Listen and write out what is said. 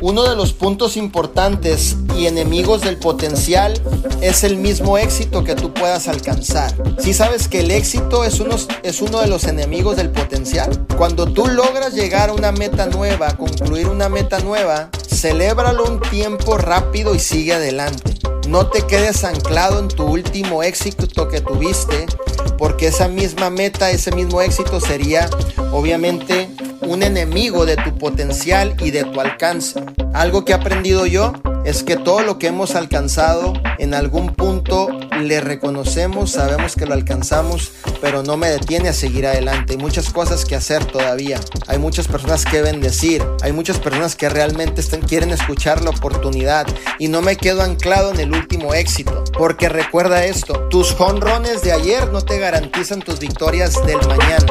Uno de los puntos importantes y enemigos del potencial es el mismo éxito que tú puedas alcanzar. Si sabes que el éxito es uno, es uno de los enemigos del potencial. Cuando tú logras llegar a una meta nueva, concluir una meta nueva, celébralo un tiempo rápido y sigue adelante. No te quedes anclado en tu último éxito que tuviste, porque esa misma meta, ese mismo éxito sería obviamente un enemigo de tu potencial y de tu alcance. Algo que he aprendido yo es que todo lo que hemos alcanzado en algún punto le reconocemos, sabemos que lo alcanzamos, pero no me detiene a seguir adelante. Hay muchas cosas que hacer todavía. Hay muchas personas que bendecir. Hay muchas personas que realmente quieren escuchar la oportunidad. Y no me quedo anclado en el último éxito. Porque recuerda esto, tus jonrones de ayer no te garantizan tus victorias del mañana.